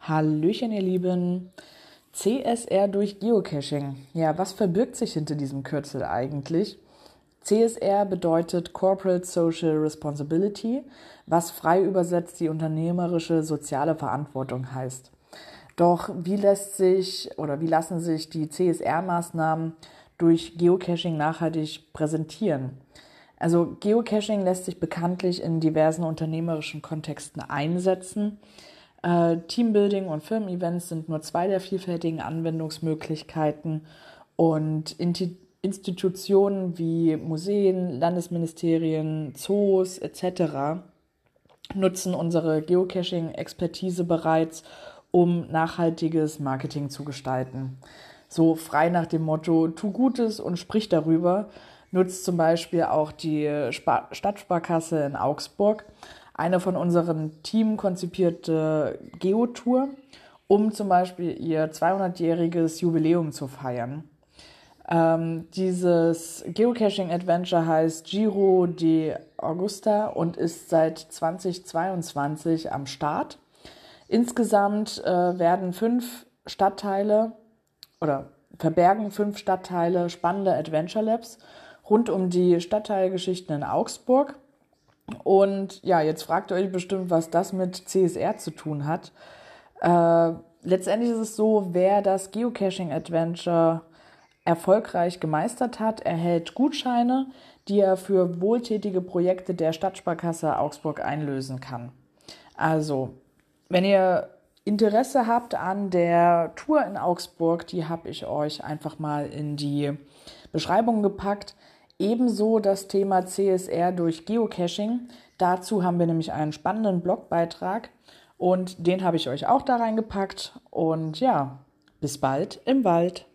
Hallöchen, ihr Lieben. CSR durch Geocaching. Ja, was verbirgt sich hinter diesem Kürzel eigentlich? CSR bedeutet Corporate Social Responsibility, was frei übersetzt die unternehmerische soziale Verantwortung heißt. Doch wie lässt sich oder wie lassen sich die CSR-Maßnahmen durch Geocaching nachhaltig präsentieren? Also Geocaching lässt sich bekanntlich in diversen unternehmerischen Kontexten einsetzen. Äh, Teambuilding und Firmen-Events sind nur zwei der vielfältigen Anwendungsmöglichkeiten und Institutionen wie Museen, Landesministerien, Zoos etc. nutzen unsere Geocaching-Expertise bereits, um nachhaltiges Marketing zu gestalten. So frei nach dem Motto, tu Gutes und sprich darüber, nutzt zum Beispiel auch die Sp Stadtsparkasse in Augsburg eine von unserem Team konzipierte Geotour, um zum Beispiel ihr 200-jähriges Jubiläum zu feiern. Ähm, dieses Geocaching-Adventure heißt Giro de Augusta und ist seit 2022 am Start. Insgesamt äh, werden fünf Stadtteile oder verbergen fünf Stadtteile spannende Adventure Labs rund um die Stadtteilgeschichten in Augsburg. Und ja, jetzt fragt ihr euch bestimmt, was das mit CSR zu tun hat. Äh, letztendlich ist es so, wer das Geocaching Adventure erfolgreich gemeistert hat, erhält Gutscheine, die er für wohltätige Projekte der Stadtsparkasse Augsburg einlösen kann. Also, wenn ihr Interesse habt an der Tour in Augsburg, die habe ich euch einfach mal in die Beschreibung gepackt. Ebenso das Thema CSR durch Geocaching. Dazu haben wir nämlich einen spannenden Blogbeitrag und den habe ich euch auch da reingepackt. Und ja, bis bald im Wald.